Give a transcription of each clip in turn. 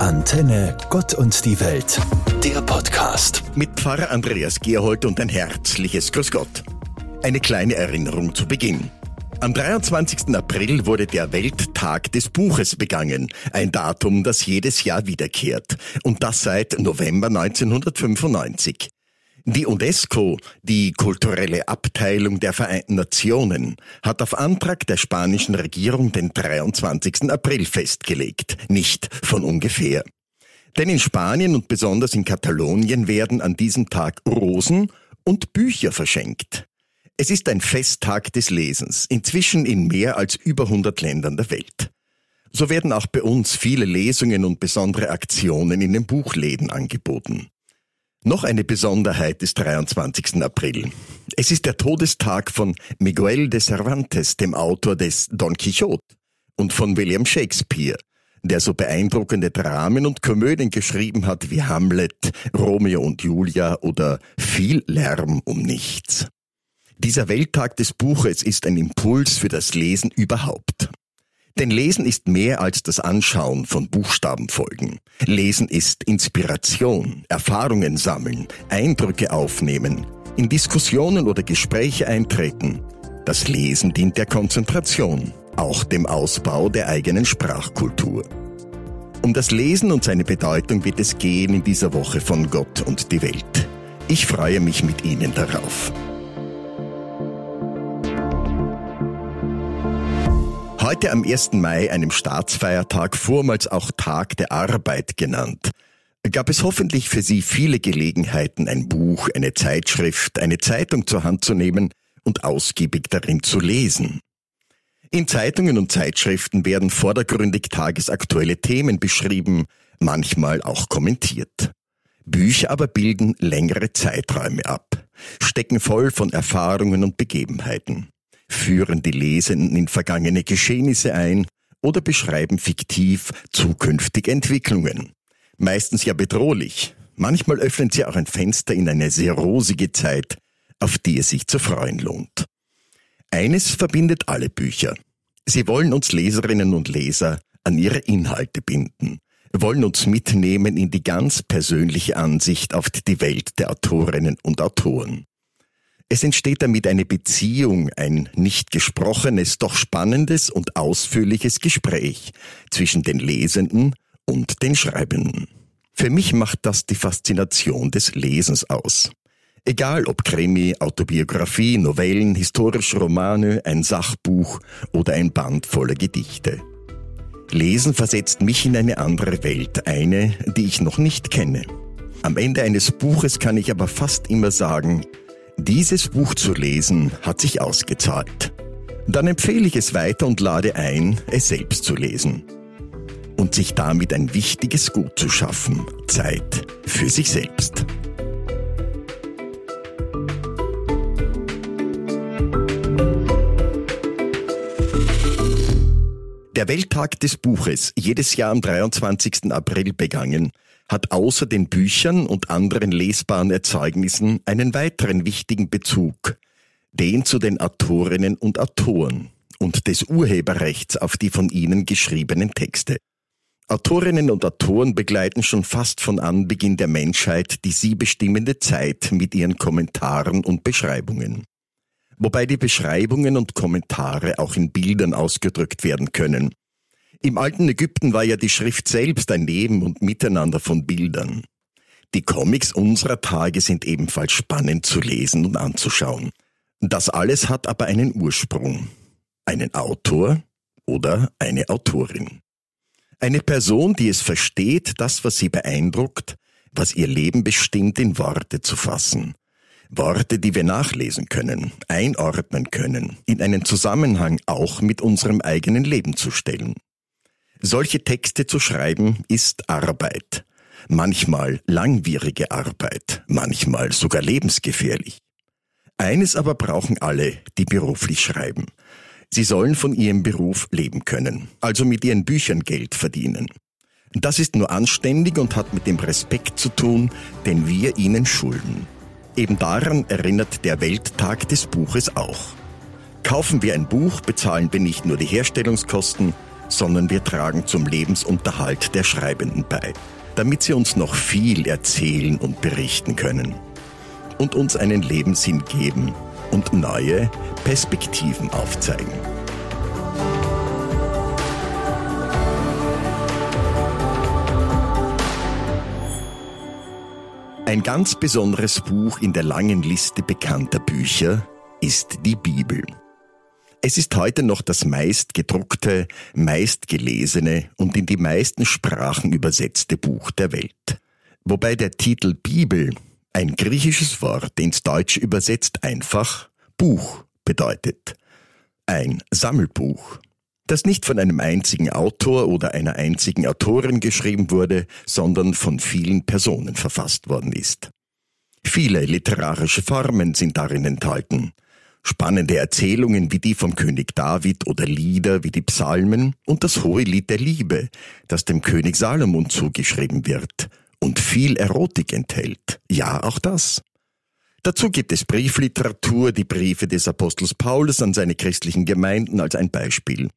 Antenne Gott und die Welt, der Podcast. Mit Pfarrer Andreas Gerhold und ein herzliches Grüß Gott. Eine kleine Erinnerung zu Beginn. Am 23. April wurde der Welttag des Buches begangen, ein Datum, das jedes Jahr wiederkehrt, und das seit November 1995. Die UNESCO, die kulturelle Abteilung der Vereinten Nationen, hat auf Antrag der spanischen Regierung den 23. April festgelegt, nicht von ungefähr. Denn in Spanien und besonders in Katalonien werden an diesem Tag Rosen und Bücher verschenkt. Es ist ein Festtag des Lesens, inzwischen in mehr als über 100 Ländern der Welt. So werden auch bei uns viele Lesungen und besondere Aktionen in den Buchläden angeboten. Noch eine Besonderheit des 23. April. Es ist der Todestag von Miguel de Cervantes, dem Autor des Don Quixote, und von William Shakespeare, der so beeindruckende Dramen und Komödien geschrieben hat wie Hamlet, Romeo und Julia oder Viel Lärm um nichts. Dieser Welttag des Buches ist ein Impuls für das Lesen überhaupt. Denn Lesen ist mehr als das Anschauen von Buchstabenfolgen. Lesen ist Inspiration, Erfahrungen sammeln, Eindrücke aufnehmen, in Diskussionen oder Gespräche eintreten. Das Lesen dient der Konzentration, auch dem Ausbau der eigenen Sprachkultur. Um das Lesen und seine Bedeutung wird es gehen in dieser Woche von Gott und die Welt. Ich freue mich mit Ihnen darauf. Heute am 1. Mai, einem Staatsfeiertag, vormals auch Tag der Arbeit genannt, gab es hoffentlich für Sie viele Gelegenheiten, ein Buch, eine Zeitschrift, eine Zeitung zur Hand zu nehmen und ausgiebig darin zu lesen. In Zeitungen und Zeitschriften werden vordergründig tagesaktuelle Themen beschrieben, manchmal auch kommentiert. Bücher aber bilden längere Zeiträume ab, stecken voll von Erfahrungen und Begebenheiten führen die Lesenden in vergangene Geschehnisse ein oder beschreiben fiktiv zukünftige Entwicklungen. Meistens ja bedrohlich. Manchmal öffnen sie auch ein Fenster in eine sehr rosige Zeit, auf die es sich zu freuen lohnt. Eines verbindet alle Bücher. Sie wollen uns Leserinnen und Leser an ihre Inhalte binden, wollen uns mitnehmen in die ganz persönliche Ansicht auf die Welt der Autorinnen und Autoren. Es entsteht damit eine Beziehung, ein nicht gesprochenes, doch spannendes und ausführliches Gespräch zwischen den Lesenden und den Schreibenden. Für mich macht das die Faszination des Lesens aus. Egal ob Krimi, Autobiografie, Novellen, historische Romane, ein Sachbuch oder ein Band voller Gedichte. Lesen versetzt mich in eine andere Welt, eine, die ich noch nicht kenne. Am Ende eines Buches kann ich aber fast immer sagen, dieses Buch zu lesen hat sich ausgezahlt. Dann empfehle ich es weiter und lade ein, es selbst zu lesen. Und sich damit ein wichtiges Gut zu schaffen, Zeit für sich selbst. Der Welttag des Buches, jedes Jahr am 23. April begangen, hat außer den Büchern und anderen lesbaren Erzeugnissen einen weiteren wichtigen Bezug, den zu den Autorinnen und Autoren und des Urheberrechts auf die von ihnen geschriebenen Texte. Autorinnen und Autoren begleiten schon fast von Anbeginn der Menschheit die sie bestimmende Zeit mit ihren Kommentaren und Beschreibungen. Wobei die Beschreibungen und Kommentare auch in Bildern ausgedrückt werden können, im alten Ägypten war ja die Schrift selbst ein Neben und Miteinander von Bildern. Die Comics unserer Tage sind ebenfalls spannend zu lesen und anzuschauen. Das alles hat aber einen Ursprung. Einen Autor oder eine Autorin. Eine Person, die es versteht, das, was sie beeindruckt, was ihr Leben bestimmt, in Worte zu fassen. Worte, die wir nachlesen können, einordnen können, in einen Zusammenhang auch mit unserem eigenen Leben zu stellen. Solche Texte zu schreiben ist Arbeit. Manchmal langwierige Arbeit, manchmal sogar lebensgefährlich. Eines aber brauchen alle, die beruflich schreiben. Sie sollen von ihrem Beruf leben können, also mit ihren Büchern Geld verdienen. Das ist nur anständig und hat mit dem Respekt zu tun, den wir ihnen schulden. Eben daran erinnert der Welttag des Buches auch. Kaufen wir ein Buch, bezahlen wir nicht nur die Herstellungskosten, sondern wir tragen zum Lebensunterhalt der Schreibenden bei, damit sie uns noch viel erzählen und berichten können und uns einen Lebenssinn geben und neue Perspektiven aufzeigen. Ein ganz besonderes Buch in der langen Liste bekannter Bücher ist die Bibel. Es ist heute noch das meist gedruckte, meist gelesene und in die meisten Sprachen übersetzte Buch der Welt. Wobei der Titel Bibel, ein griechisches Wort ins Deutsche übersetzt einfach Buch bedeutet. Ein Sammelbuch das nicht von einem einzigen Autor oder einer einzigen Autorin geschrieben wurde, sondern von vielen Personen verfasst worden ist. Viele literarische Formen sind darin enthalten. Spannende Erzählungen wie die vom König David oder Lieder wie die Psalmen und das hohe Lied der Liebe, das dem König Salomon zugeschrieben wird und viel Erotik enthält. Ja, auch das. Dazu gibt es Briefliteratur, die Briefe des Apostels Paulus an seine christlichen Gemeinden als ein Beispiel.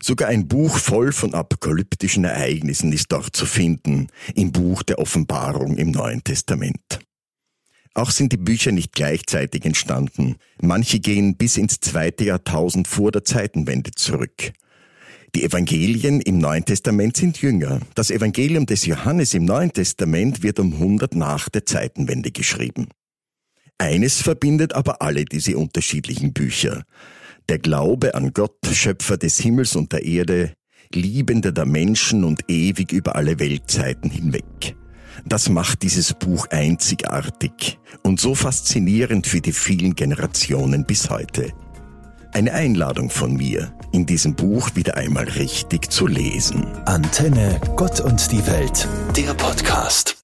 Sogar ein Buch voll von apokalyptischen Ereignissen ist dort zu finden, im Buch der Offenbarung im Neuen Testament. Auch sind die Bücher nicht gleichzeitig entstanden. Manche gehen bis ins zweite Jahrtausend vor der Zeitenwende zurück. Die Evangelien im Neuen Testament sind jünger. Das Evangelium des Johannes im Neuen Testament wird um 100 nach der Zeitenwende geschrieben. Eines verbindet aber alle diese unterschiedlichen Bücher. Der Glaube an Gott, Schöpfer des Himmels und der Erde, Liebender der Menschen und ewig über alle Weltzeiten hinweg. Das macht dieses Buch einzigartig und so faszinierend für die vielen Generationen bis heute. Eine Einladung von mir, in diesem Buch wieder einmal richtig zu lesen. Antenne Gott und die Welt, der Podcast.